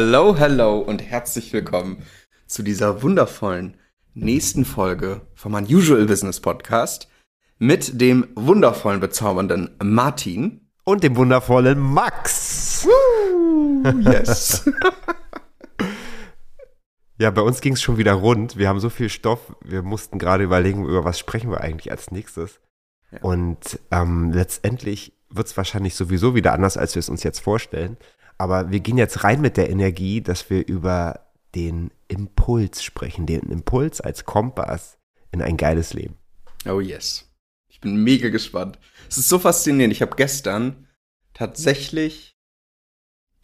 Hallo, hallo und herzlich willkommen zu dieser wundervollen nächsten Folge vom Unusual Business Podcast mit dem wundervollen, bezaubernden Martin. Und dem wundervollen Max. Woo, yes. ja, bei uns ging es schon wieder rund. Wir haben so viel Stoff. Wir mussten gerade überlegen, über was sprechen wir eigentlich als nächstes. Ja. Und ähm, letztendlich wird es wahrscheinlich sowieso wieder anders, als wir es uns jetzt vorstellen. Aber wir gehen jetzt rein mit der Energie, dass wir über den Impuls sprechen, den Impuls als Kompass in ein geiles Leben. Oh yes. Ich bin mega gespannt. Es ist so faszinierend. Ich habe gestern tatsächlich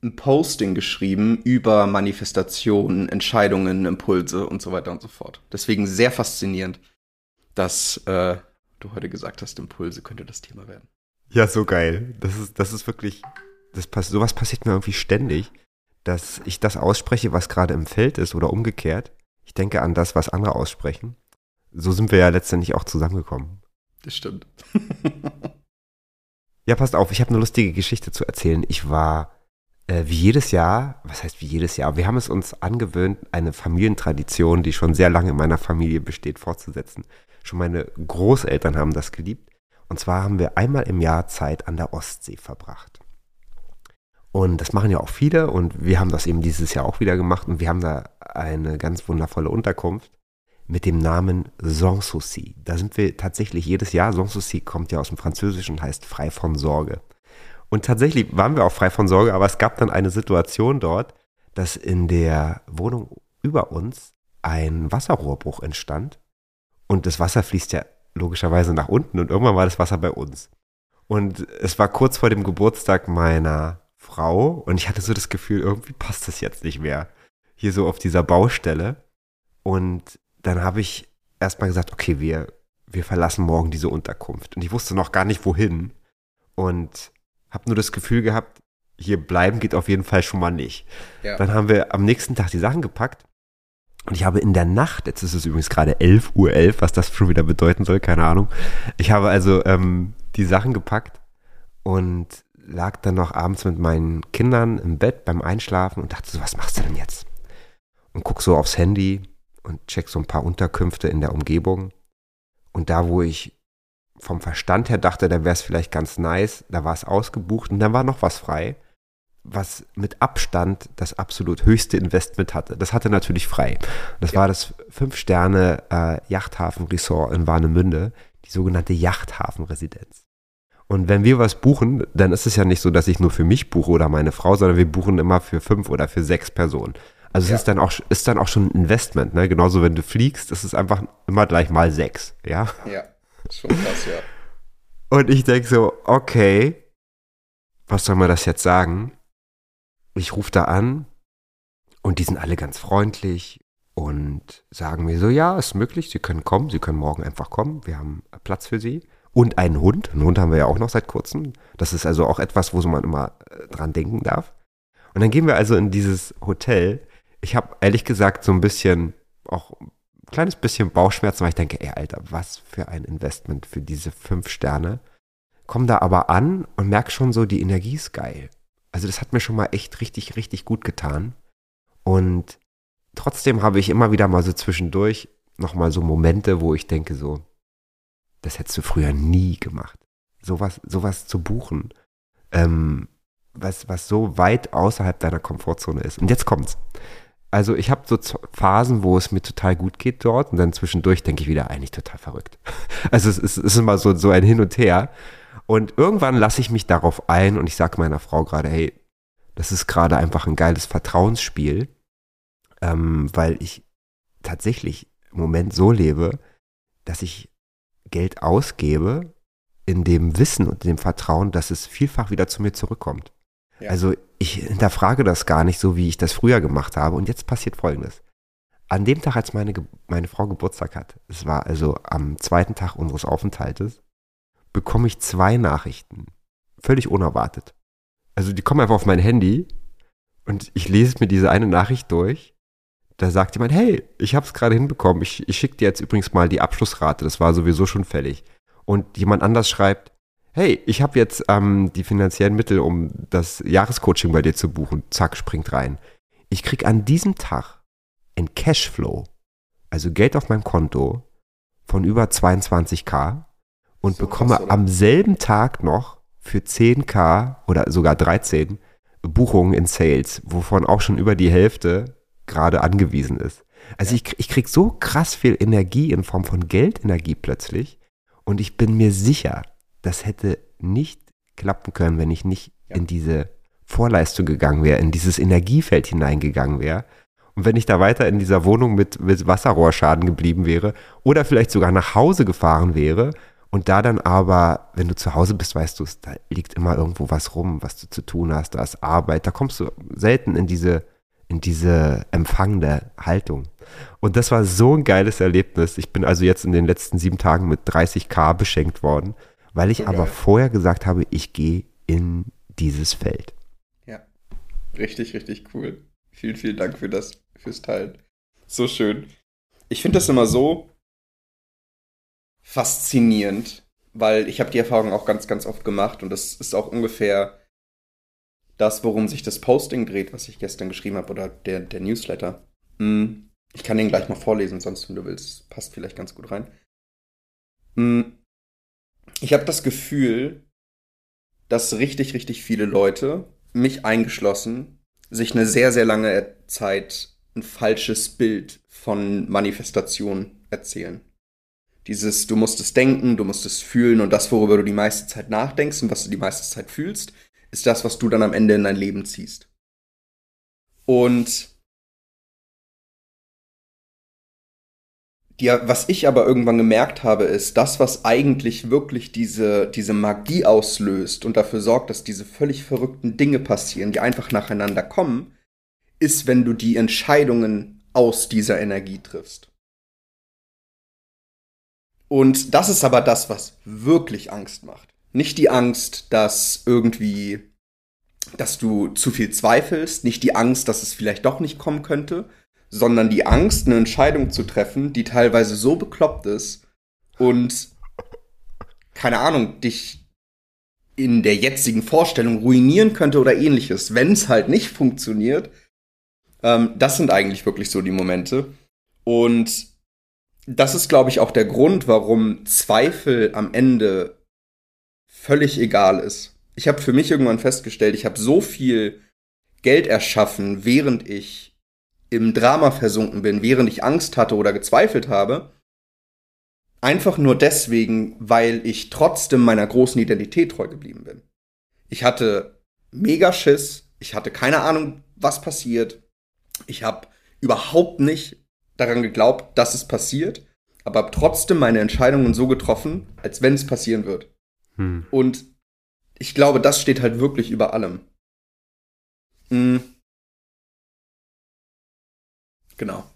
ein Posting geschrieben über Manifestationen, Entscheidungen, Impulse und so weiter und so fort. Deswegen sehr faszinierend, dass äh, du heute gesagt hast, Impulse könnte das Thema werden. Ja, so geil. Das ist, das ist wirklich, das sowas passiert mir irgendwie ständig, dass ich das ausspreche, was gerade im Feld ist oder umgekehrt. Ich denke an das, was andere aussprechen. So sind wir ja letztendlich auch zusammengekommen. Das stimmt. ja, passt auf, ich habe eine lustige Geschichte zu erzählen. Ich war äh, wie jedes Jahr, was heißt wie jedes Jahr? Wir haben es uns angewöhnt, eine Familientradition, die schon sehr lange in meiner Familie besteht, fortzusetzen. Schon meine Großeltern haben das geliebt. Und zwar haben wir einmal im Jahr Zeit an der Ostsee verbracht. Und das machen ja auch viele und wir haben das eben dieses Jahr auch wieder gemacht und wir haben da eine ganz wundervolle Unterkunft mit dem Namen Sanssouci. Da sind wir tatsächlich jedes Jahr. Sanssouci kommt ja aus dem Französischen und heißt frei von Sorge. Und tatsächlich waren wir auch frei von Sorge, aber es gab dann eine Situation dort, dass in der Wohnung über uns ein Wasserrohrbruch entstand. Und das Wasser fließt ja logischerweise nach unten und irgendwann war das Wasser bei uns. Und es war kurz vor dem Geburtstag meiner Frau und ich hatte so das Gefühl, irgendwie passt das jetzt nicht mehr. Hier so auf dieser Baustelle. Und dann habe ich erstmal gesagt, okay, wir, wir verlassen morgen diese Unterkunft. Und ich wusste noch gar nicht wohin. Und habe nur das Gefühl gehabt, hier bleiben geht auf jeden Fall schon mal nicht. Ja. Dann haben wir am nächsten Tag die Sachen gepackt. Und ich habe in der Nacht, jetzt ist es übrigens gerade 11 Uhr 11, was das schon wieder bedeuten soll, keine Ahnung. Ich habe also ähm, die Sachen gepackt und lag dann noch abends mit meinen Kindern im Bett beim Einschlafen und dachte so, was machst du denn jetzt? Und guck so aufs Handy und check so ein paar Unterkünfte in der Umgebung. Und da, wo ich vom Verstand her dachte, da wäre es vielleicht ganz nice, da war es ausgebucht und dann war noch was frei, was mit Abstand das absolut höchste Investment hatte. Das hatte natürlich frei. Das ja. war das Fünf-Sterne äh, in Warnemünde, die sogenannte Yachthafen-Residenz. Und wenn wir was buchen, dann ist es ja nicht so, dass ich nur für mich buche oder meine Frau, sondern wir buchen immer für fünf oder für sechs Personen. Also ja. es ist dann auch, ist dann auch schon ein Investment, ne? Genauso wenn du fliegst, ist es einfach immer gleich mal sechs, ja? Ja, schon krass, ja. Und ich denke so, okay, was soll man das jetzt sagen? Ich rufe da an und die sind alle ganz freundlich und sagen mir so, ja, ist möglich, Sie können kommen, Sie können morgen einfach kommen, wir haben Platz für Sie und einen Hund. Einen Hund haben wir ja auch noch seit kurzem. Das ist also auch etwas, wo man immer äh, dran denken darf. Und dann gehen wir also in dieses Hotel. Ich habe ehrlich gesagt so ein bisschen, auch ein kleines bisschen Bauchschmerzen, weil ich denke, ey, Alter, was für ein Investment für diese fünf Sterne. Komm da aber an und merk schon so, die Energie ist geil. Also das hat mir schon mal echt richtig, richtig gut getan. Und trotzdem habe ich immer wieder mal so zwischendurch nochmal so Momente, wo ich denke so, das hättest du früher nie gemacht. Sowas, sowas zu buchen, ähm, was, was so weit außerhalb deiner Komfortzone ist. Und jetzt kommt's. Also ich habe so Phasen, wo es mir total gut geht dort und dann zwischendurch denke ich wieder, eigentlich total verrückt. Also es ist, es ist immer so, so ein Hin und Her. Und irgendwann lasse ich mich darauf ein und ich sage meiner Frau gerade, hey, das ist gerade einfach ein geiles Vertrauensspiel, ähm, weil ich tatsächlich im Moment so lebe, dass ich Geld ausgebe, in dem Wissen und dem Vertrauen, dass es vielfach wieder zu mir zurückkommt. Ja. Also ich hinterfrage das gar nicht so, wie ich das früher gemacht habe. Und jetzt passiert Folgendes. An dem Tag, als meine, meine Frau Geburtstag hat, es war also am zweiten Tag unseres Aufenthaltes, bekomme ich zwei Nachrichten. Völlig unerwartet. Also die kommen einfach auf mein Handy und ich lese mir diese eine Nachricht durch da sagt jemand, hey, ich habe es gerade hinbekommen, ich, ich schicke dir jetzt übrigens mal die Abschlussrate, das war sowieso schon fällig. Und jemand anders schreibt, hey, ich habe jetzt ähm, die finanziellen Mittel, um das Jahrescoaching bei dir zu buchen. Zack, springt rein. Ich krieg an diesem Tag ein Cashflow, also Geld auf meinem Konto von über 22k und So bekomme krass, am selben Tag noch für 10k oder sogar 13 Buchungen in Sales, wovon auch schon über die Hälfte gerade angewiesen ist. Also ich, krieg- ich krieg so krass viel Energie in Form von Geldenergie plötzlich und ich bin mir sicher, das hätte nicht klappen können, wenn ich nicht Ja. in diese Vorleistung gegangen wäre, in dieses Energiefeld hineingegangen wäre. Und wenn ich da weiter in dieser Wohnung mit, mit Wasserrohrschaden geblieben wäre oder vielleicht sogar nach Hause gefahren wäre und da dann aber, wenn du zu Hause bist, weißt du da liegt immer irgendwo was rum, was du zu tun hast, da ist Arbeit, da kommst du selten in diese, in diese empfangende Haltung. Und das war so ein geiles Erlebnis. Ich bin also jetzt in den letzten sieben Tagen mit 30k beschenkt worden, weil ich So aber vorher gesagt habe, ich gehe in dieses Feld. Ja. Richtig, richtig cool. Vielen, vielen Dank für das, fürs Teilen. So schön. Ich finde das immer so faszinierend, weil ich habe die Erfahrung auch ganz, ganz oft gemacht und das ist auch ungefähr das, worum sich das Posting dreht, was ich gestern geschrieben habe oder der, der Newsletter. Hm, Ich kann den gleich mal vorlesen, sonst, wenn du willst, passt vielleicht ganz gut rein. Hm, Ich habe das Gefühl, dass richtig, richtig viele Leute, mich eingeschlossen, sich eine sehr, sehr lange Zeit ein falsches Bild von Manifestation erzählen. Dieses, du musst es denken, du musst es fühlen und das, worüber du die meiste Zeit nachdenkst und was du die meiste Zeit fühlst, ist das, was du dann am Ende in dein Leben ziehst. Und die, was ich aber irgendwann gemerkt habe, ist, das, was eigentlich wirklich diese, diese Magie auslöst und dafür sorgt, dass diese völlig verrückten Dinge passieren, die einfach nacheinander kommen, ist, wenn du die Entscheidungen aus dieser Energie triffst. Und das ist aber das, was wirklich Angst macht. Nicht die Angst, dass irgendwie, dass du zu viel zweifelst, nicht die Angst, dass es vielleicht doch nicht kommen könnte, sondern die Angst, eine Entscheidung zu treffen, die teilweise so bekloppt ist und keine Ahnung, dich in der jetzigen Vorstellung ruinieren könnte oder ähnliches, wenn es halt nicht funktioniert. Ähm, das sind eigentlich wirklich so die Momente. Und das ist, glaube ich, auch der Grund, warum Zweifel am Ende völlig egal ist. Ich habe für mich irgendwann festgestellt, ich habe so viel Geld erschaffen, während ich im Drama versunken bin, während ich Angst hatte oder gezweifelt habe. Einfach nur deswegen, weil ich trotzdem meiner großen Identität treu geblieben bin. Ich hatte mega Schiss, ich hatte keine Ahnung, was passiert. Ich habe überhaupt nicht daran geglaubt, dass es passiert, aber habe trotzdem meine Entscheidungen so getroffen, als wenn es passieren wird. Hm. Und ich glaube, das steht halt wirklich über allem. Mhm. Genau.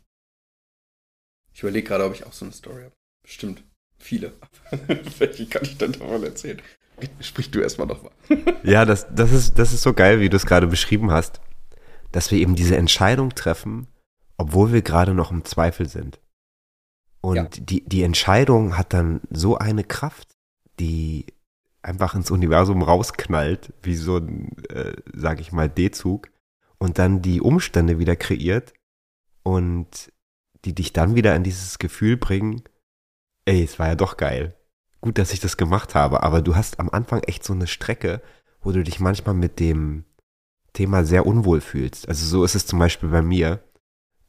Ich überlege gerade, ob ich auch so eine Story habe. Bestimmt. Viele. Welche kann ich denn davon erzählen? Sprich du erstmal nochmal. Ja, das, das, ist, das ist so geil, wie du es gerade beschrieben hast, dass wir eben diese Entscheidung treffen, obwohl wir gerade noch im Zweifel sind. Und Ja. die, die Entscheidung hat dann so eine Kraft, die einfach ins Universum rausknallt, wie so ein, äh, sag ich mal, D-Zug, und dann die Umstände wieder kreiert und die dich dann wieder in dieses Gefühl bringen, ey, es war ja doch geil. Gut, dass ich das gemacht habe, aber du hast am Anfang echt so eine Strecke, wo du dich manchmal mit dem Thema sehr unwohl fühlst. Also so ist es zum Beispiel bei mir.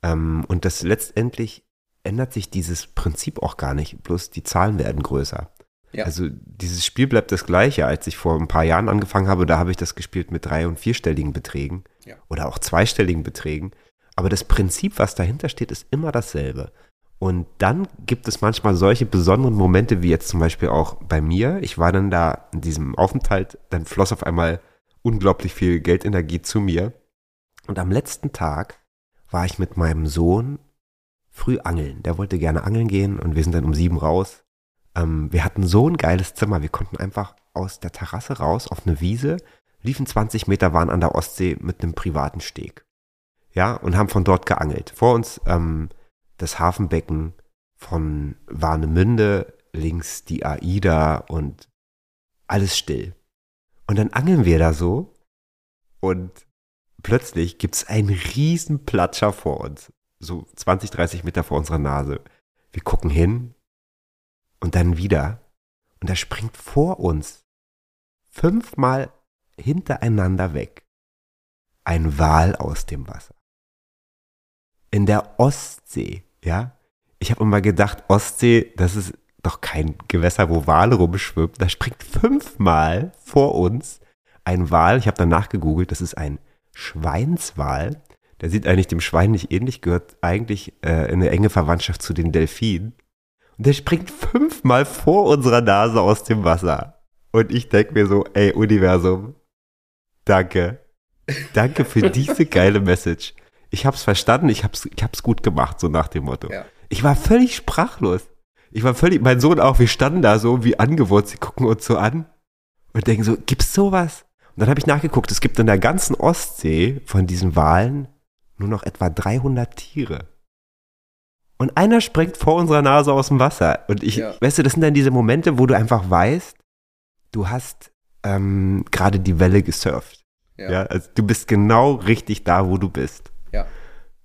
Ähm, und das letztendlich ändert sich dieses Prinzip auch gar nicht, bloß die Zahlen werden größer. Ja. Also dieses Spiel bleibt das gleiche. Als ich vor ein paar Jahren angefangen habe, da habe ich das gespielt mit drei- und vierstelligen Beträgen Ja. oder auch zweistelligen Beträgen. Aber das Prinzip, was dahinter steht, ist immer dasselbe. Und dann gibt es manchmal solche besonderen Momente, wie jetzt zum Beispiel auch bei mir. Ich war dann da in diesem Aufenthalt, dann floss auf einmal unglaublich viel Geldenergie zu mir. Und am letzten Tag war ich mit meinem Sohn früh angeln. Der wollte gerne angeln gehen und wir sind dann um sieben raus. Ähm, wir hatten so ein geiles Zimmer. Wir konnten einfach aus der Terrasse raus auf eine Wiese, liefen 20 Meter, waren an der Ostsee mit einem privaten Steg. Ja, und haben von dort geangelt. Vor uns ähm, das Hafenbecken von Warnemünde, links die AIDA und alles still. Und dann angeln wir da so und plötzlich gibt es einen riesen Platscher vor uns. So 20, 30 Meter vor unserer Nase. Wir gucken hin und dann wieder. Und da springt vor uns fünfmal hintereinander weg ein Wal aus dem Wasser. In der Ostsee, ja. Ich habe immer gedacht, Ostsee, das ist doch kein Gewässer, wo Wale rumschwimmen. Da springt fünfmal vor uns ein Wal. Ich habe danach gegoogelt, das ist ein Schweinswal. Der sieht eigentlich dem Schwein nicht ähnlich, gehört eigentlich äh, in eine enge Verwandtschaft zu den Delfinen. Und der springt fünfmal vor unserer Nase aus dem Wasser. Und ich denke mir so, ey, Universum, danke. Danke für diese geile Message. Ich hab's verstanden, ich hab's, ich hab's gut gemacht, so nach dem Motto. Ja. Ich war völlig sprachlos. Ich war völlig, mein Sohn auch, wir standen da so wie angewurzelt, sie gucken uns so an und denken so, gibt's sowas? Und dann habe ich nachgeguckt, es gibt in der ganzen Ostsee von diesen Walen nur noch etwa 300 Tiere. Und einer springt vor unserer Nase aus dem Wasser. Und ich, ja. weißt du, das sind dann diese Momente, wo du einfach weißt, du hast ähm, gerade die Welle gesurft. Ja. ja. also du bist genau richtig da, wo du bist. Ja.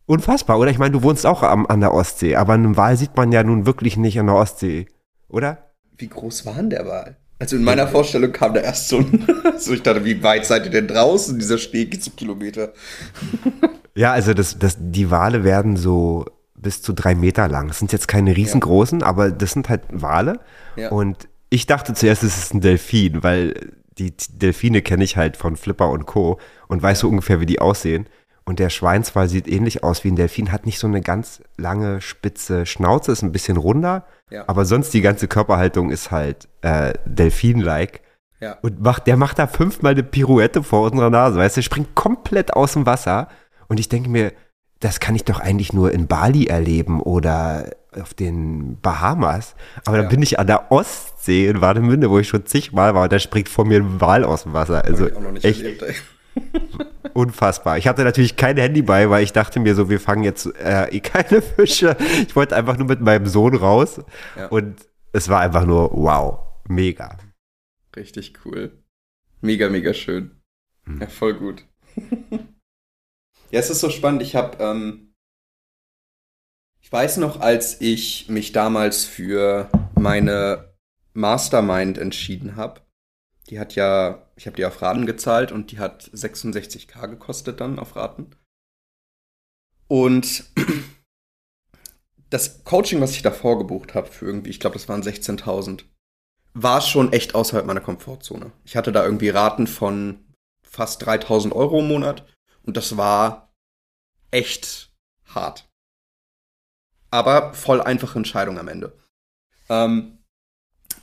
Unfassbar, oder? Ich meine, du wohnst auch am, an der Ostsee, aber einen Wal sieht man ja nun wirklich nicht an der Ostsee, oder? Wie groß war denn der Wal? Also in meiner Vorstellung kam da erst so ein, so ich dachte, wie weit seid ihr denn draußen? Dieser Schnee geht so Kilometer. ja, also das, das, die Wale werden so bis zu drei Meter lang. Das sind jetzt keine riesengroßen, ja. aber das sind halt Wale. Ja. Und ich dachte zuerst, es ist ein Delfin, weil die Delfine kenne ich halt von Flipper und Co. und weiß so ungefähr, wie die aussehen. Und der Schweinswal sieht ähnlich aus wie ein Delfin, hat nicht so eine ganz lange, spitze Schnauze, ist ein bisschen runder, ja. aber sonst die ganze Körperhaltung ist halt äh, Delfin-like. Ja. Und macht, der macht da fünfmal eine Pirouette vor unserer Nase, weißt du, der springt komplett aus dem Wasser. Und ich denke mir, das kann ich doch eigentlich nur in Bali erleben oder auf den Bahamas. Aber ja. dann bin ich an der Ostsee in Warnemünde, wo ich schon zigmal war, und da springt vor mir ein Wal aus dem Wasser. Also echt erlebt, unfassbar. Ich hatte natürlich kein Handy bei, weil ich dachte mir so, wir fangen jetzt äh, eh keine Fische. Ich wollte einfach nur mit meinem Sohn raus. Ja. Und es war einfach nur wow, mega. Richtig cool. Mega, mega schön. Hm. Ja, voll gut. Ja, es ist so spannend. Ich habe, ähm, ich weiß noch, als ich mich damals für meine Mastermind entschieden habe, die hat ja, ich habe die auf Raten gezahlt und die hat 66k gekostet dann auf Raten. Und das Coaching, was ich davor gebucht habe, für irgendwie, ich glaube, das waren 16.000, war schon echt außerhalb meiner Komfortzone. Ich hatte da irgendwie Raten von fast 3.000 Euro im Monat und das war echt hart. Aber voll einfache Entscheidung am Ende. Ähm,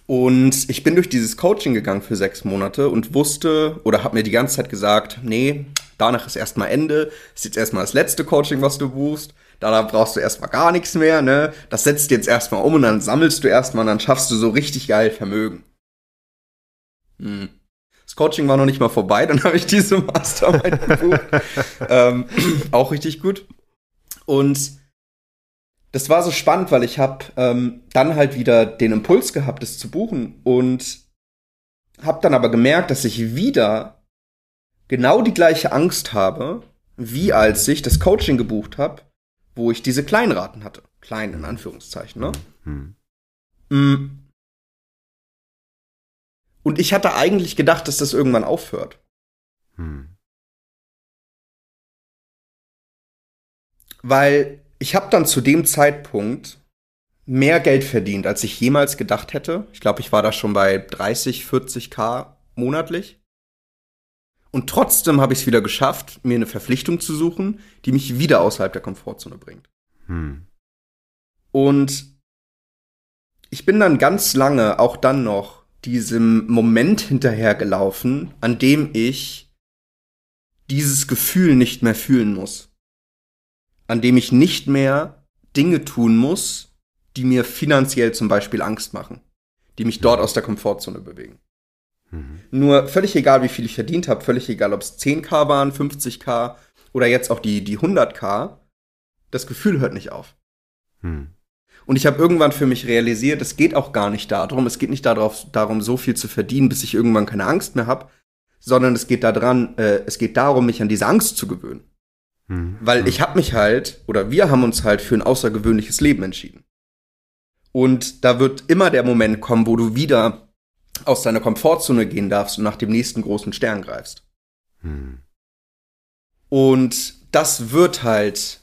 und ich bin durch dieses Coaching gegangen für sechs Monate und wusste oder habe mir die ganze Zeit gesagt, nee, danach ist erstmal Ende, ist jetzt erstmal das letzte Coaching, was du buchst. Danach brauchst du erstmal gar nichts mehr, ne? Das setzt jetzt erstmal um und dann sammelst du erstmal und dann schaffst du so richtig geil Vermögen. Hm. Das Coaching war noch nicht mal vorbei, dann habe ich diese Mastermind gebucht. ähm, auch richtig gut. Und das war so spannend, weil ich habe ähm, dann halt wieder den Impuls gehabt, es zu buchen und habe dann aber gemerkt, dass ich wieder genau die gleiche Angst habe, wie als ich das Coaching gebucht habe, wo ich diese Kleinraten hatte. Klein in Anführungszeichen, ne? Mhm. Und ich hatte eigentlich gedacht, dass das irgendwann aufhört. Hm. Weil ich habe dann zu dem Zeitpunkt mehr Geld verdient, als ich jemals gedacht hätte. Ich glaube, ich war da schon bei 30, 40k monatlich. Und trotzdem habe ich es wieder geschafft, mir eine Verpflichtung zu suchen, die mich wieder außerhalb der Komfortzone bringt. Hm. Und ich bin dann ganz lange, auch dann noch, diesem Moment hinterhergelaufen, an dem ich dieses Gefühl nicht mehr fühlen muss. An dem ich nicht mehr Dinge tun muss, die mir finanziell zum Beispiel Angst machen, die mich dort aus der Komfortzone bewegen. Mhm. Nur völlig egal, wie viel ich verdient habe, völlig egal, ob es 10k waren, 50k oder jetzt auch die, die 100k, das Gefühl hört nicht auf. Mhm. Und ich habe irgendwann für mich realisiert, es geht auch gar nicht darum, es geht nicht darauf, darum, so viel zu verdienen, bis ich irgendwann keine Angst mehr habe, sondern es geht daran, äh, es geht darum, mich an diese Angst zu gewöhnen. Hm. Weil ich habe mich halt, oder wir haben uns halt für ein außergewöhnliches Leben entschieden. Und da wird immer der Moment kommen, wo du wieder aus deiner Komfortzone gehen darfst und nach dem nächsten großen Stern greifst. Hm. Und das wird halt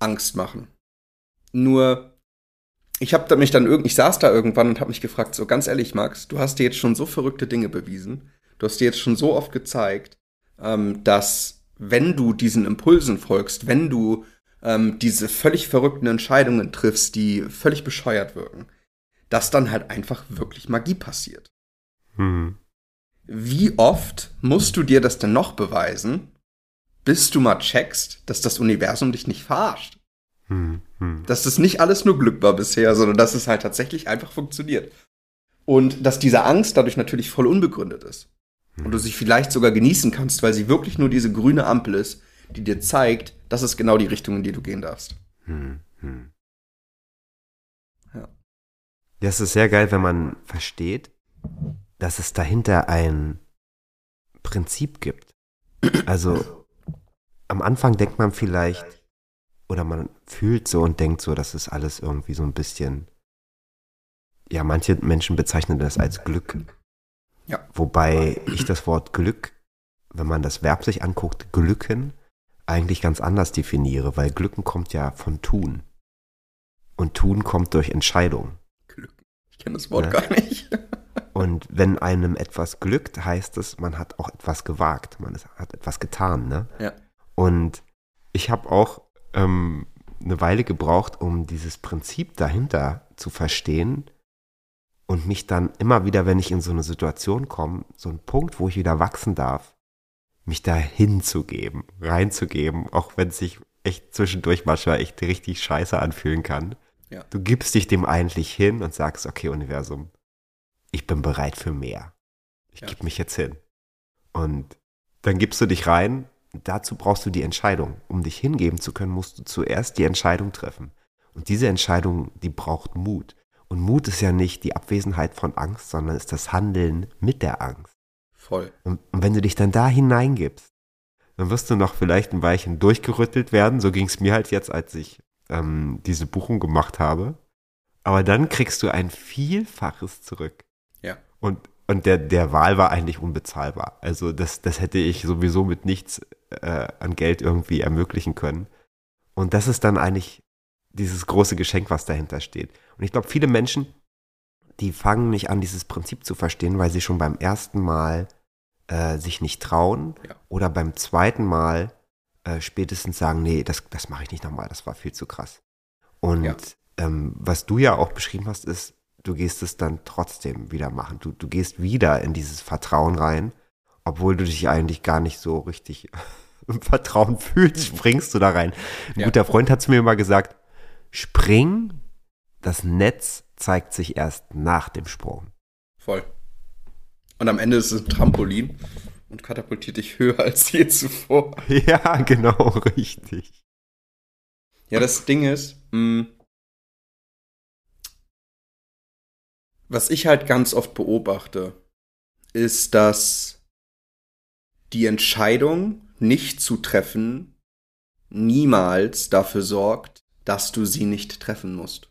Angst machen. Nur, ich habe mich dann irgendwie, ich saß da irgendwann und habe mich gefragt, so ganz ehrlich, Max, du hast dir jetzt schon so verrückte Dinge bewiesen. Du hast dir jetzt schon so oft gezeigt, ähm, dass wenn du diesen Impulsen folgst, wenn du ähm, diese völlig verrückten Entscheidungen triffst, die völlig bescheuert wirken, dass dann halt einfach wirklich Magie passiert. Hm. Wie oft musst du dir das denn noch beweisen, bis du mal checkst, dass das Universum dich nicht verarscht? Hm. Hm. Dass das nicht alles nur Glück war bisher, sondern dass es halt tatsächlich einfach funktioniert. Und dass diese Angst dadurch natürlich voll unbegründet ist. Und du sie vielleicht sogar genießen kannst, weil sie wirklich nur diese grüne Ampel ist, die dir zeigt, das ist genau die Richtung, in die du gehen darfst. Hm. Hm. Ja. Das ist sehr geil, wenn man versteht, dass es dahinter ein Prinzip gibt. Also am Anfang denkt man vielleicht, oder man fühlt so und denkt so, das ist alles irgendwie so ein bisschen, ja, manche Menschen bezeichnen das als Glück. Ja. Wobei ich das Wort Glück, wenn man das Verb sich anguckt, glücken, eigentlich ganz anders definiere, weil Glücken kommt ja von tun. Und tun kommt durch Entscheidung. Glück. Ich kenne das Wort Ja. gar nicht. Und wenn einem etwas glückt, heißt es, man hat auch etwas gewagt, man hat etwas getan. Ne? Ja. Und ich habe auch ähm, eine Weile gebraucht, um dieses Prinzip dahinter zu verstehen und mich dann immer wieder, wenn ich in so eine Situation komme, so ein Punkt, wo ich wieder wachsen darf, mich da hinzugeben, reinzugeben, auch wenn es sich echt zwischendurch manchmal echt richtig scheiße anfühlen kann. Ja. Du gibst dich dem eigentlich hin und sagst, okay, Universum, ich bin bereit für mehr. Ich Ja. gebe mich jetzt hin. Und dann gibst du dich rein. Dazu brauchst du die Entscheidung. Um dich hingeben zu können, musst du zuerst die Entscheidung treffen. Und diese Entscheidung, die braucht Mut. Und Mut ist ja nicht die Abwesenheit von Angst, sondern ist das Handeln mit der Angst. Voll. Und, und wenn du dich dann da hineingibst, dann wirst du noch vielleicht ein Weilchen durchgerüttelt werden. So ging es mir halt jetzt, als ich ähm, diese Buchung gemacht habe. Aber dann kriegst du ein Vielfaches zurück. Ja. Und, und der, der Wahl war eigentlich unbezahlbar. Also das, das hätte ich sowieso mit nichts äh, an Geld irgendwie ermöglichen können. Und das ist dann eigentlich dieses große Geschenk, was dahinter steht. Und ich glaube, viele Menschen, die fangen nicht an, dieses Prinzip zu verstehen, weil sie schon beim ersten Mal äh, sich nicht trauen Ja. oder beim zweiten Mal äh, spätestens sagen, nee, das, das mache ich nicht nochmal, das war viel zu krass. Und Ja. ähm, was du ja auch beschrieben hast, ist, du gehst es dann trotzdem wieder machen. Du, du gehst wieder in dieses Vertrauen rein, obwohl du dich eigentlich gar nicht so richtig im Vertrauen fühlst, springst du da rein. Ein Ja. guter Freund hat zu mir mal gesagt, spring, das Netz zeigt sich erst nach dem Sprung. Voll. Und am Ende ist es ein Trampolin und katapultiert dich höher als je zuvor. Ja, genau, richtig. Ja, das Ding ist, mh, was ich halt ganz oft beobachte, ist, dass die Entscheidung, nicht zu treffen, niemals dafür sorgt, dass du sie nicht treffen musst.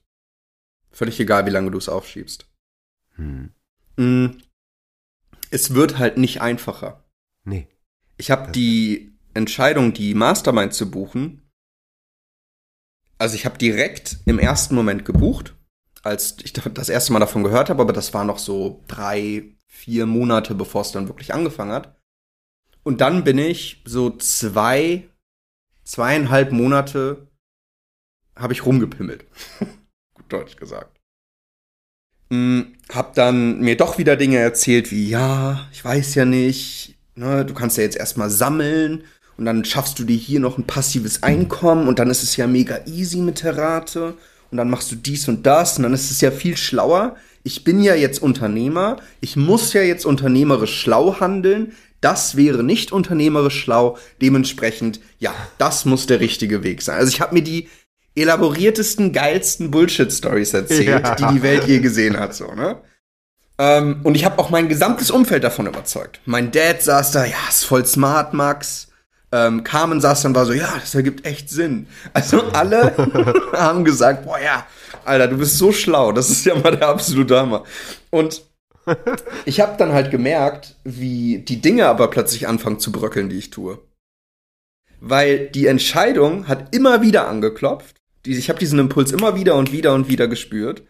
Völlig egal, wie lange du es aufschiebst. Hm. Mm, Es wird halt nicht einfacher. Nee. Ich habe die Entscheidung, die Mastermind zu buchen, also ich habe direkt im ersten Moment gebucht, als ich das erste Mal davon gehört habe, aber das war noch so drei, vier Monate, bevor es dann wirklich angefangen hat. Und dann bin ich so zwei, zweieinhalb Monate habe ich rumgepimmelt. Gut deutsch gesagt. Hm, hab dann mir doch wieder Dinge erzählt wie, ja, ich weiß ja nicht, ne, du kannst ja jetzt erstmal sammeln und dann schaffst du dir hier noch ein passives Einkommen und dann ist es ja mega easy mit der Rate und dann machst du dies und das und dann ist es ja viel schlauer. Ich bin ja jetzt Unternehmer, ich muss ja jetzt unternehmerisch schlau handeln. Das wäre nicht unternehmerisch schlau. Dementsprechend, ja, das muss der richtige Weg sein. Also ich habe mir die elaboriertesten, geilsten Bullshit-Stories erzählt, Ja. die die Welt je gesehen hat, so, ne? Ähm, und ich habe auch mein gesamtes Umfeld davon überzeugt. Mein Dad saß da, ja, ist voll smart, Max. Ähm, Carmen saß dann war so, ja, das ergibt echt Sinn. Also alle haben gesagt, boah ja, Alter, du bist so schlau, das ist ja mal der absolute Hammer. Und ich habe dann halt gemerkt, wie die Dinge aber plötzlich anfangen zu bröckeln, die ich tue. Weil die Entscheidung hat immer wieder angeklopft. Ich habe diesen Impuls immer wieder und wieder und wieder gespürt.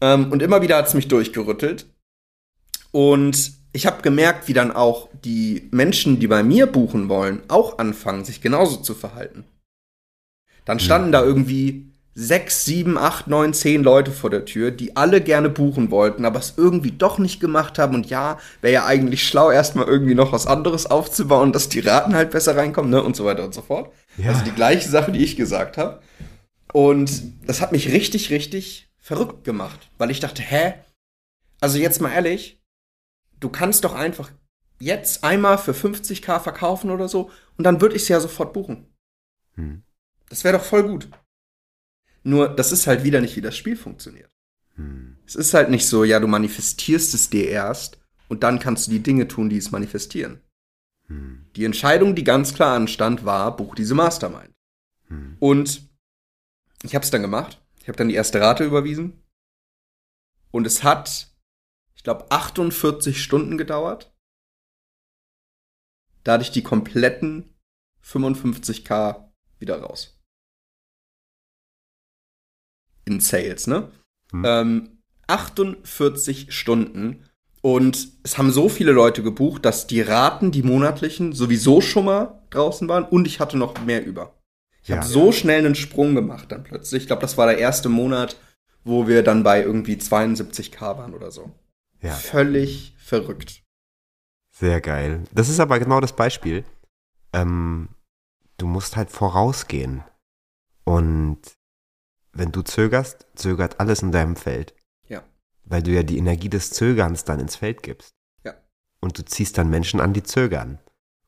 Ähm, und immer wieder hat es mich durchgerüttelt. Und ich habe gemerkt, wie dann auch die Menschen, die bei mir buchen wollen, auch anfangen, sich genauso zu verhalten. Dann standen mhm. da irgendwie sechs, sieben, acht, neun, zehn Leute vor der Tür, die alle gerne buchen wollten, aber es irgendwie doch nicht gemacht haben. Und ja, wäre ja eigentlich schlau, erstmal irgendwie noch was anderes aufzubauen, dass die Raten halt besser reinkommen, ne? Und so weiter und so fort. Ja. Also die gleiche Sache, die ich gesagt habe. Und das hat mich richtig, richtig verrückt gemacht, weil ich dachte, hä? Also jetzt mal ehrlich, du kannst doch einfach jetzt einmal für 50k verkaufen oder so und dann würde ich es ja sofort buchen. Hm. Das wäre doch voll gut. Nur, das ist halt wieder nicht, wie das Spiel funktioniert. Hm. Es ist halt nicht so, ja, du manifestierst es dir erst und dann kannst du die Dinge tun, die es manifestieren. Hm. Die Entscheidung, die ganz klar anstand, war, buch diese Mastermind. Hm. Und ich habe es dann gemacht. Ich habe dann die erste Rate überwiesen. Und es hat, ich glaube, 48 Stunden gedauert. Da hatte ich die kompletten 55k wieder raus in Sales, ne? Hm. Ähm, 48 Stunden. Und es haben so viele Leute gebucht, dass die Raten, die monatlichen, sowieso schon mal draußen waren und ich hatte noch mehr über. Ich ja. habe so schnell einen Sprung gemacht dann plötzlich. Ich glaube, das war der erste Monat, wo wir dann bei irgendwie 72k waren oder so. Ja. Völlig verrückt. Sehr geil. Das ist aber genau das Beispiel. Ähm, du musst halt vorausgehen. Und wenn du zögerst, zögert alles in deinem Feld. Ja. Weil du ja die Energie des Zögerns dann ins Feld gibst. Ja. Und du ziehst dann Menschen an, die zögern.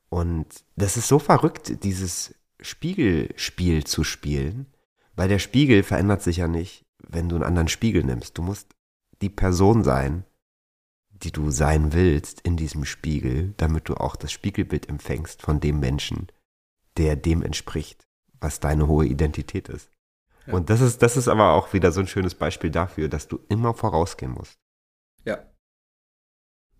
Und das ist so verrückt, dieses Spiegelspiel zu spielen, weil der Spiegel verändert sich ja nicht, wenn du einen anderen Spiegel nimmst. Du musst die Person sein, die du sein willst in diesem Spiegel, damit du auch das Spiegelbild empfängst von dem Menschen, der dem entspricht, was deine hohe Identität ist. Und das ist, das ist aber auch wieder so ein schönes Beispiel dafür, dass du immer vorausgehen musst. Ja.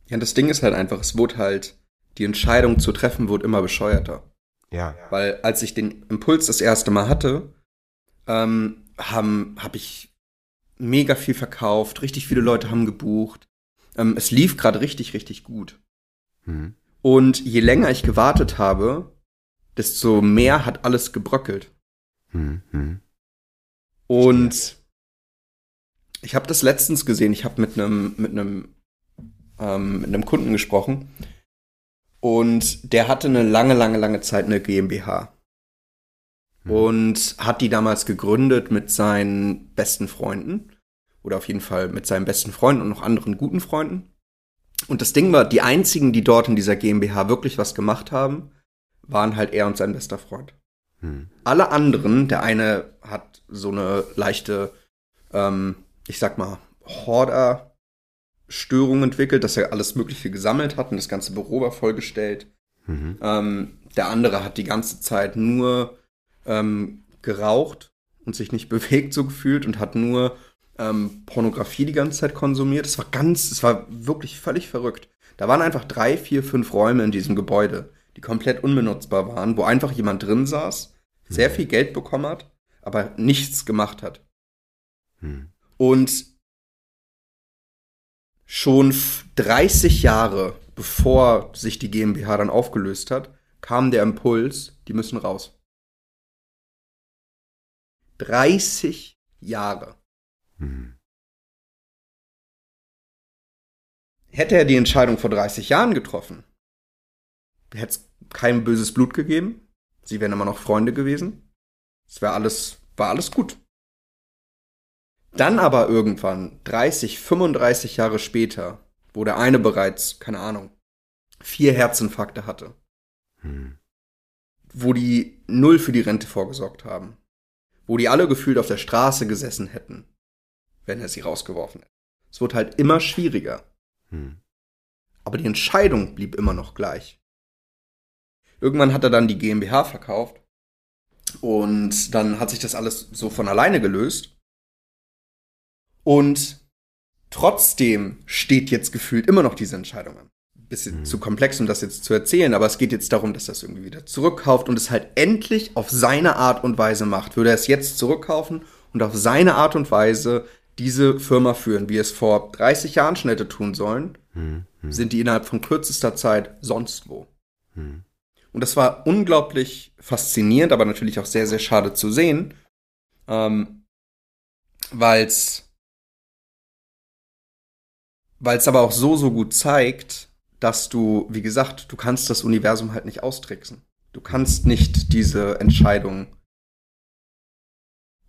Ja, das Ding ist halt einfach, es wurde halt, die Entscheidung zu treffen, wurde immer bescheuerter. Ja. Weil als ich den Impuls das erste Mal hatte, ähm, haben, habe ich mega viel verkauft, richtig viele Leute haben gebucht. Ähm, es lief gerade richtig, richtig gut. Mhm. Und je länger ich gewartet habe, desto mehr hat alles gebröckelt. Mhm. Und ich habe das letztens gesehen. Ich habe mit einem mit einem ähm, mit einem Kunden gesprochen und der hatte eine lange, lange, lange Zeit eine GmbH mhm. und hat die damals gegründet mit seinen besten Freunden oder auf jeden Fall mit seinen besten Freunden und noch anderen guten Freunden. Und das Ding war, die einzigen, die dort in dieser GmbH wirklich was gemacht haben, waren halt er und sein bester Freund. Hm. Alle anderen, der eine hat so eine leichte, ähm, ich sag mal, Horder-Störung entwickelt, dass er alles Mögliche gesammelt hat und das ganze Büro war vollgestellt. Mhm. Ähm, der andere hat die ganze Zeit nur ähm, geraucht und sich nicht bewegt so gefühlt und hat nur ähm, Pornografie die ganze Zeit konsumiert. Es war ganz, es war wirklich völlig verrückt. Da waren einfach drei, vier, fünf Räume in diesem Gebäude die komplett unbenutzbar waren, wo einfach jemand drin saß, sehr hm. viel Geld bekommen hat, aber nichts gemacht hat. Hm. Und schon 30 Jahre bevor sich die GmbH dann aufgelöst hat, kam der Impuls, die müssen raus. 30 Jahre. Hm. Hätte er die Entscheidung vor 30 Jahren getroffen, hätte es kein böses Blut gegeben. Sie wären immer noch Freunde gewesen. Es wäre alles, war alles gut. Dann aber irgendwann, 30, 35 Jahre später, wo der eine bereits, keine Ahnung, vier Herzinfarkte hatte. Hm. Wo die null für die Rente vorgesorgt haben. Wo die alle gefühlt auf der Straße gesessen hätten, wenn er sie rausgeworfen hätte. Es wird halt immer schwieriger. Hm. Aber die Entscheidung blieb immer noch gleich. Irgendwann hat er dann die GmbH verkauft und dann hat sich das alles so von alleine gelöst. Und trotzdem steht jetzt gefühlt immer noch diese Entscheidung an. Bisschen mhm. zu komplex, um das jetzt zu erzählen, aber es geht jetzt darum, dass er es irgendwie wieder zurückkauft und es halt endlich auf seine Art und Weise macht. Würde er es jetzt zurückkaufen und auf seine Art und Weise diese Firma führen, wie es vor 30 Jahren schon hätte tun sollen, mhm. sind die innerhalb von kürzester Zeit sonst wo. Mhm. Und das war unglaublich faszinierend, aber natürlich auch sehr, sehr schade zu sehen, ähm, weil es weil es aber auch so, so gut zeigt, dass du, wie gesagt, du kannst das Universum halt nicht austricksen. Du kannst nicht diese Entscheidung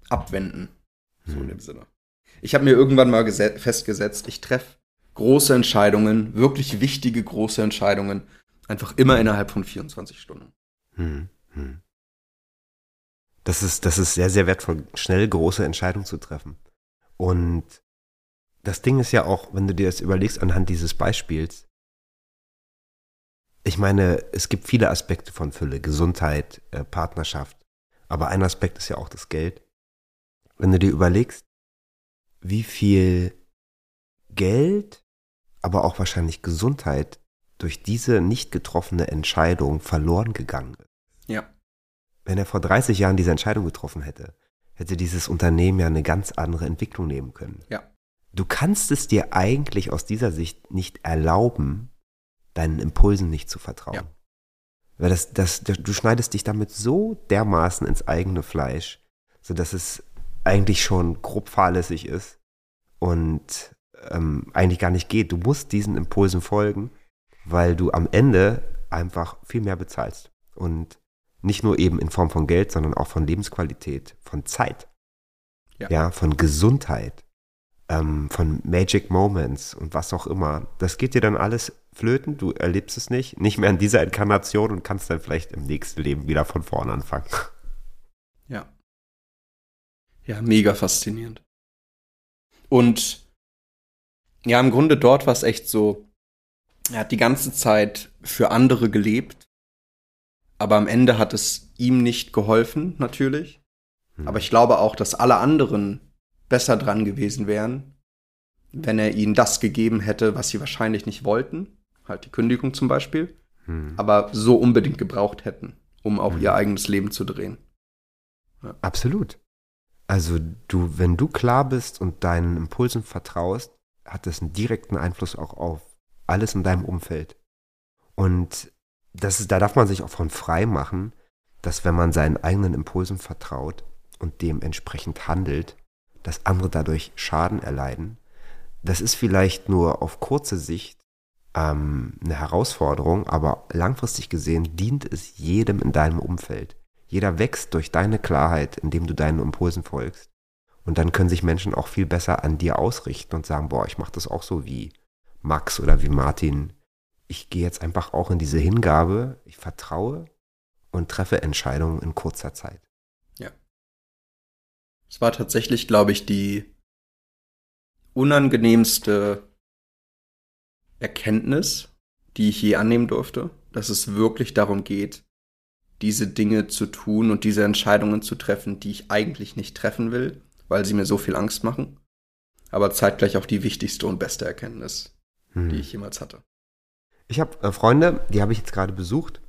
abwenden. So in hm. dem Sinne. Ich habe mir irgendwann mal festgesetzt, ich treffe große Entscheidungen, wirklich wichtige große Entscheidungen, einfach immer innerhalb von 24 Stunden. Hm, hm. Das ist, das ist sehr, sehr wertvoll, schnell große Entscheidungen zu treffen. Und das Ding ist ja auch, wenn du dir das überlegst anhand dieses Beispiels, ich meine, es gibt viele Aspekte von Fülle, Gesundheit, äh, Partnerschaft, aber ein Aspekt ist ja auch das Geld. Wenn du dir überlegst, wie viel Geld, aber auch wahrscheinlich Gesundheit durch diese nicht getroffene Entscheidung verloren gegangen ist. Ja. Wenn er vor 30 Jahren diese Entscheidung getroffen hätte, hätte dieses Unternehmen ja eine ganz andere Entwicklung nehmen können. Ja. Du kannst es dir eigentlich aus dieser Sicht nicht erlauben, deinen Impulsen nicht zu vertrauen. Ja. Weil das, das, du schneidest dich damit so dermaßen ins eigene Fleisch, sodass es eigentlich schon grob fahrlässig ist und ähm, eigentlich gar nicht geht. Du musst diesen Impulsen folgen, weil du am Ende einfach viel mehr bezahlst. Und nicht nur eben in Form von Geld, sondern auch von Lebensqualität, von Zeit, ja, ja von Gesundheit, ähm, von Magic Moments und was auch immer. Das geht dir dann alles flöten, du erlebst es nicht, nicht mehr in dieser Inkarnation und kannst dann vielleicht im nächsten Leben wieder von vorne anfangen. Ja. Mega faszinierend. Und ja, im Grunde dort war es echt so, er hat die ganze Zeit für andere gelebt, aber am Ende hat es ihm nicht geholfen, natürlich. Hm. Aber ich glaube auch, dass alle anderen besser dran gewesen wären, wenn er ihnen das gegeben hätte, was sie wahrscheinlich nicht wollten, halt die Kündigung zum Beispiel, hm. aber so unbedingt gebraucht hätten, um auch hm. ihr eigenes Leben zu drehen. Ja. Absolut. Also du, wenn du klar bist und deinen Impulsen vertraust, hat das einen direkten Einfluss auch auf alles in deinem Umfeld. Und das ist, da darf man sich auch von frei machen, dass wenn man seinen eigenen Impulsen vertraut und dementsprechend handelt, dass andere dadurch Schaden erleiden. Das ist vielleicht nur auf kurze Sicht ähm, eine Herausforderung, aber langfristig gesehen dient es jedem in deinem Umfeld. Jeder wächst durch deine Klarheit, indem du deinen Impulsen folgst. Und dann können sich Menschen auch viel besser an dir ausrichten und sagen, boah, ich mache das auch so wie Max oder wie Martin. Ich gehe jetzt einfach auch in diese Hingabe, ich vertraue und treffe Entscheidungen in kurzer Zeit. Es war tatsächlich, glaube ich, die unangenehmste Erkenntnis, die ich je annehmen durfte, dass es wirklich darum geht, diese Dinge zu tun und diese Entscheidungen zu treffen, die ich eigentlich nicht treffen will, weil sie mir so viel Angst machen. Aber zeitgleich auch die wichtigste und beste Erkenntnis, hm. die ich jemals hatte. Ich habe äh, Freunde, die habe ich jetzt gerade besucht.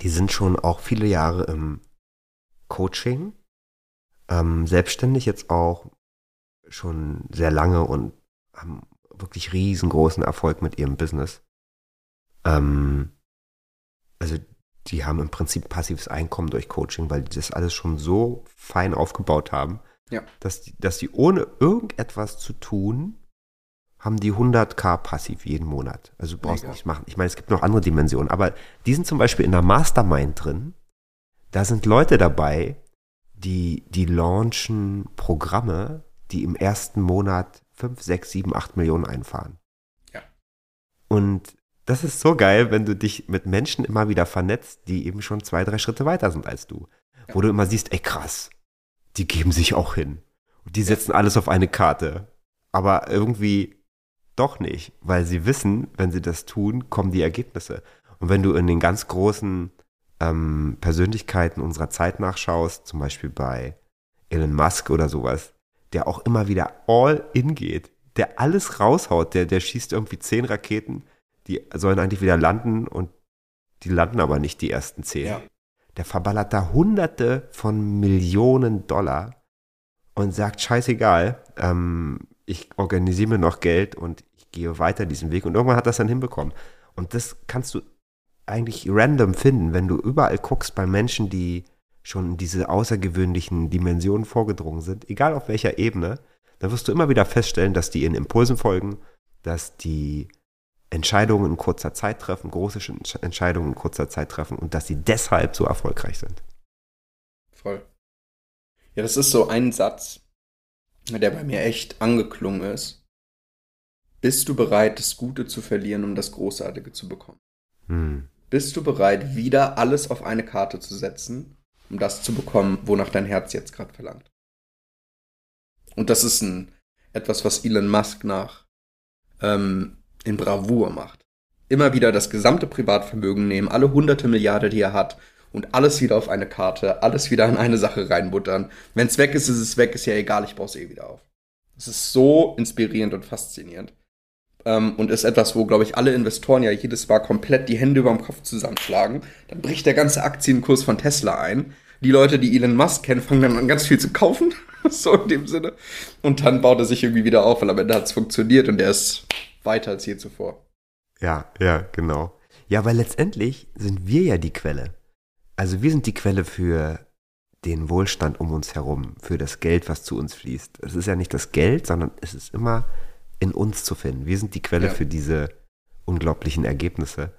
Die sind schon auch viele Jahre im Coaching ähm, selbstständig jetzt auch schon sehr lange und haben wirklich riesengroßen Erfolg mit ihrem Business. Ähm, also die haben im Prinzip passives Einkommen durch Coaching, weil die das alles schon so fein aufgebaut haben, ja. dass, die, dass die ohne irgendetwas zu tun, haben die 100k passiv jeden Monat. Also du brauchst Mega. nicht machen. Ich meine, es gibt noch andere Dimensionen, aber die sind zum Beispiel in der Mastermind drin. Da sind Leute dabei, die, die launchen Programme, die im ersten Monat 5, 6, 7, 8 Millionen einfahren. Ja. Und das ist so geil, wenn du dich mit Menschen immer wieder vernetzt, die eben schon zwei, drei Schritte weiter sind als du. Ja. Wo du immer siehst, ey krass, die geben sich auch hin. Und die setzen alles auf eine Karte. Aber irgendwie doch nicht, weil sie wissen, wenn sie das tun, kommen die Ergebnisse. Und wenn du in den ganz großen ähm, Persönlichkeiten unserer Zeit nachschaust, zum Beispiel bei Elon Musk oder sowas, der auch immer wieder all in geht, der alles raushaut, der, der schießt irgendwie zehn Raketen, die sollen eigentlich wieder landen und die landen aber nicht die ersten zehn. Ja. Der verballert da hunderte von Millionen Dollar und sagt, scheißegal, ähm, ich organisiere mir noch Geld und ich gehe weiter diesen Weg. Und irgendwann hat das dann hinbekommen. Und das kannst du eigentlich random finden, wenn du überall guckst bei Menschen, die schon in diese außergewöhnlichen Dimensionen vorgedrungen sind, egal auf welcher Ebene, dann wirst du immer wieder feststellen, dass die ihren Impulsen folgen, dass die Entscheidungen in kurzer Zeit treffen, große Entscheidungen in kurzer Zeit treffen und dass sie deshalb so erfolgreich sind. Voll. Ja, das ist so ein Satz, der bei mir echt angeklungen ist. Bist du bereit, das Gute zu verlieren, um das Großartige zu bekommen? Hm. Bist du bereit, wieder alles auf eine Karte zu setzen, um das zu bekommen, wonach dein Herz jetzt gerade verlangt? Und das ist ein, etwas, was Elon Musk nach ähm, in Bravour macht. Immer wieder das gesamte Privatvermögen nehmen, alle hunderte Milliarden, die er hat, und alles wieder auf eine Karte, alles wieder in eine Sache reinbuttern. Wenn es weg ist, ist es weg, ist ja egal, ich baue es eh wieder auf. Es ist so inspirierend und faszinierend. Ähm, und ist etwas, wo, glaube ich, alle Investoren ja jedes Mal komplett die Hände über dem Kopf zusammenschlagen. Dann bricht der ganze Aktienkurs von Tesla ein. Die Leute, die Elon Musk kennen, fangen dann an, ganz viel zu kaufen. so in dem Sinne. Und dann baut er sich irgendwie wieder auf, weil am Ende hat es funktioniert und er ist weiter als je zuvor. Ja, ja, genau. Ja, weil letztendlich sind wir ja die Quelle. Also wir sind die Quelle für den Wohlstand um uns herum, für das Geld, was zu uns fließt. Es ist ja nicht das Geld, sondern es ist immer in uns zu finden. Wir sind die Quelle ja. für diese unglaublichen Ergebnisse.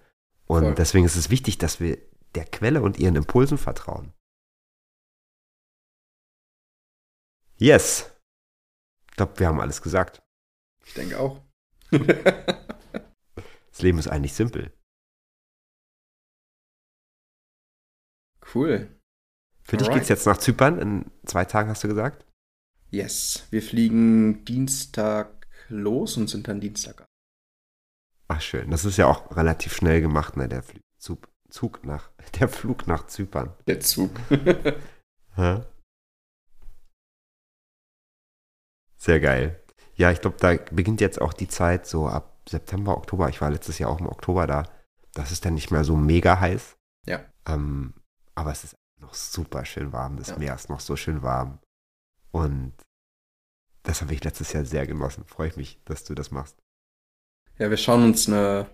Und Voll. deswegen ist es wichtig, dass wir der Quelle und ihren Impulsen vertrauen. Yes. Ich glaube, wir haben alles gesagt. Ich denke auch. das Leben ist eigentlich simpel. Cool. Für Alright. dich geht's jetzt nach Zypern. In zwei Tagen hast du gesagt? Yes. Wir fliegen Dienstag los und sind dann Dienstag ab. Ach schön. Das ist ja auch relativ schnell gemacht, ne? Der Zug, Zug nach, der Flug nach Zypern. Der Zug. Sehr geil. Ja, ich glaube, da beginnt jetzt auch die Zeit so ab September, Oktober. Ich war letztes Jahr auch im Oktober da. Das ist dann nicht mehr so mega heiß. Ja. Ähm, aber es ist noch super schön warm. Das ja. Meer ist noch so schön warm. Und das habe ich letztes Jahr sehr genossen. Freue ich mich, dass du das machst. Ja, wir schauen uns eine,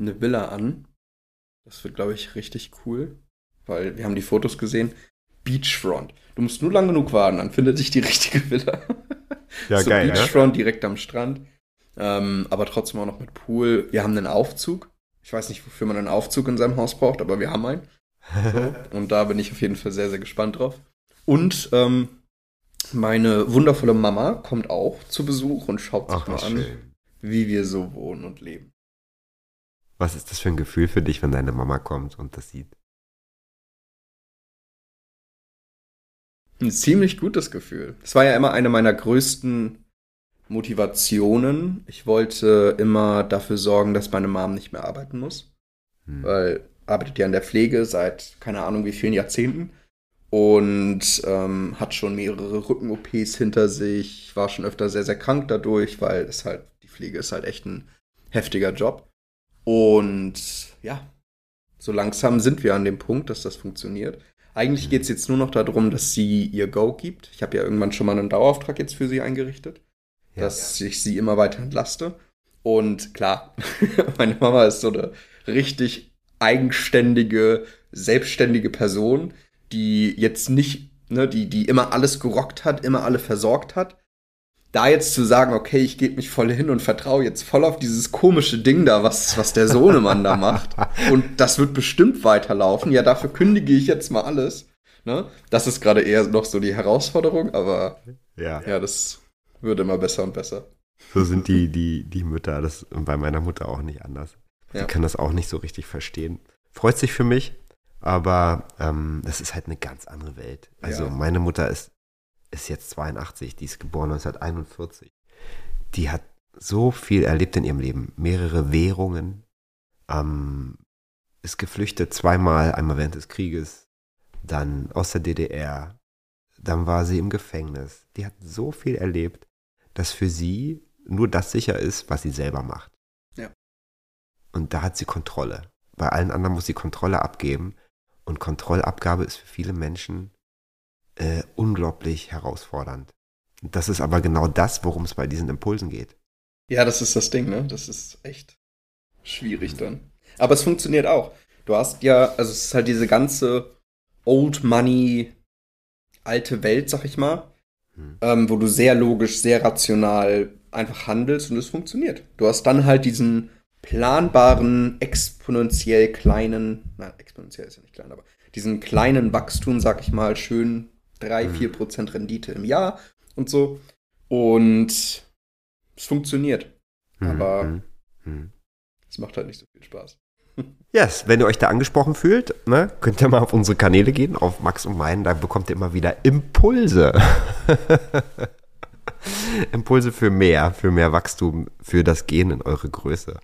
eine Villa an. Das wird, glaube ich, richtig cool. Weil wir haben die Fotos gesehen. Beachfront. Du musst nur lang genug warten, dann findet sich die richtige Villa. Ja, so geil. Beachfront ja? direkt am Strand. Ähm, aber trotzdem auch noch mit Pool. Wir haben einen Aufzug. Ich weiß nicht, wofür man einen Aufzug in seinem Haus braucht, aber wir haben einen. So. Und da bin ich auf jeden Fall sehr, sehr gespannt drauf. Und ähm, meine wundervolle Mama kommt auch zu Besuch und schaut sich Ach, mal an, schön. wie wir so wohnen und leben. Was ist das für ein Gefühl für dich, wenn deine Mama kommt und das sieht? Ein ziemlich gutes Gefühl. Es war ja immer eine meiner größten Motivationen. Ich wollte immer dafür sorgen, dass meine Mom nicht mehr arbeiten muss. Hm. Weil arbeitet ja in der Pflege seit keine Ahnung wie vielen Jahrzehnten und ähm, hat schon mehrere Rücken-OPs hinter sich, war schon öfter sehr, sehr krank dadurch, weil es halt, die Pflege ist halt echt ein heftiger Job. Und ja, so langsam sind wir an dem Punkt, dass das funktioniert. Eigentlich geht es jetzt nur noch darum, dass sie ihr Go gibt. Ich habe ja irgendwann schon mal einen Dauerauftrag jetzt für sie eingerichtet, ja, dass ja. ich sie immer weiter entlaste. Und klar, meine Mama ist so eine richtig eigenständige, selbstständige Person, die jetzt nicht, ne, die, die immer alles gerockt hat, immer alle versorgt hat. Da jetzt zu sagen, okay, ich gebe mich voll hin und vertraue jetzt voll auf dieses komische Ding da, was, was der Sohnemann da macht. Und das wird bestimmt weiterlaufen. Ja, dafür kündige ich jetzt mal alles. Ne? Das ist gerade eher noch so die Herausforderung, aber ja. ja, das wird immer besser und besser. So sind die, die, die Mütter, das bei meiner Mutter auch nicht anders. Sie ja. kann das auch nicht so richtig verstehen. Freut sich für mich, aber ähm, das ist halt eine ganz andere Welt. Also ja. meine Mutter ist, ist jetzt 82, die ist geboren 1941. Die hat so viel erlebt in ihrem Leben. Mehrere Währungen, ähm, ist geflüchtet zweimal, einmal während des Krieges, dann aus der DDR, dann war sie im Gefängnis. Die hat so viel erlebt, dass für sie nur das sicher ist, was sie selber macht. Ja. Und da hat sie Kontrolle. Bei allen anderen muss sie Kontrolle abgeben. Und Kontrollabgabe ist für viele Menschen äh, unglaublich herausfordernd. Das ist aber genau das, worum es bei diesen Impulsen geht. Ja, das ist das Ding, ne? Das ist echt schwierig dann. Aber es funktioniert auch. Du hast ja, also es ist halt diese ganze Old Money, alte Welt, sag ich mal, hm. ähm, wo du sehr logisch, sehr rational einfach handelst und es funktioniert. Du hast dann halt diesen planbaren, exponentiell kleinen, nein, exponentiell ist ja nicht klein, aber diesen kleinen Wachstum, sag ich mal, schön 3, 4 hm. Prozent Rendite im Jahr und so. Und es funktioniert. Mhm. Aber mhm. mhm. es macht halt nicht so viel Spaß. Yes, wenn ihr euch da angesprochen fühlt, ne, könnt ihr mal auf unsere Kanäle gehen, auf Max und meinen, da bekommt ihr immer wieder Impulse. Impulse für mehr, für mehr Wachstum, für das Gehen in eure Größe.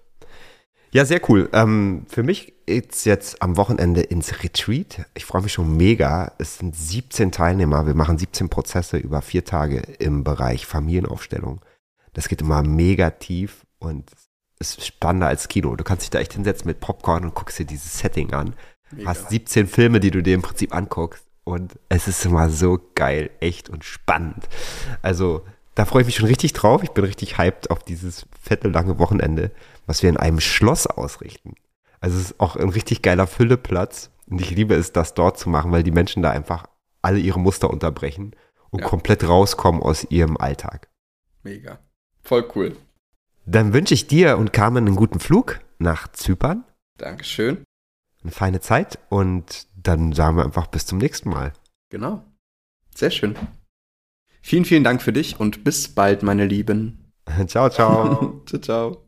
Ja, sehr cool. Ähm, für mich geht's jetzt am Wochenende ins Retreat. Ich freue mich schon mega. Es sind 17 Teilnehmer. Wir machen 17 Prozesse über vier Tage im Bereich Familienaufstellung. Das geht immer mega tief und ist spannender als Kino. Du kannst dich da echt hinsetzen mit Popcorn und guckst dir dieses Setting an. Mega. Hast 17 Filme, die du dir im Prinzip anguckst. Und es ist immer so geil, echt und spannend. Also, da freue ich mich schon richtig drauf. Ich bin richtig hyped auf dieses fette, lange Wochenende was wir in einem Schloss ausrichten. Also es ist auch ein richtig geiler Fülleplatz. Und ich liebe es, das dort zu machen, weil die Menschen da einfach alle ihre Muster unterbrechen und ja. komplett rauskommen aus ihrem Alltag. Mega. Voll cool. Dann wünsche ich dir und Carmen einen guten Flug nach Zypern. Dankeschön. Eine feine Zeit und dann sagen wir einfach bis zum nächsten Mal. Genau. Sehr schön. Vielen, vielen Dank für dich und bis bald, meine Lieben. ciao, ciao. ciao, ciao.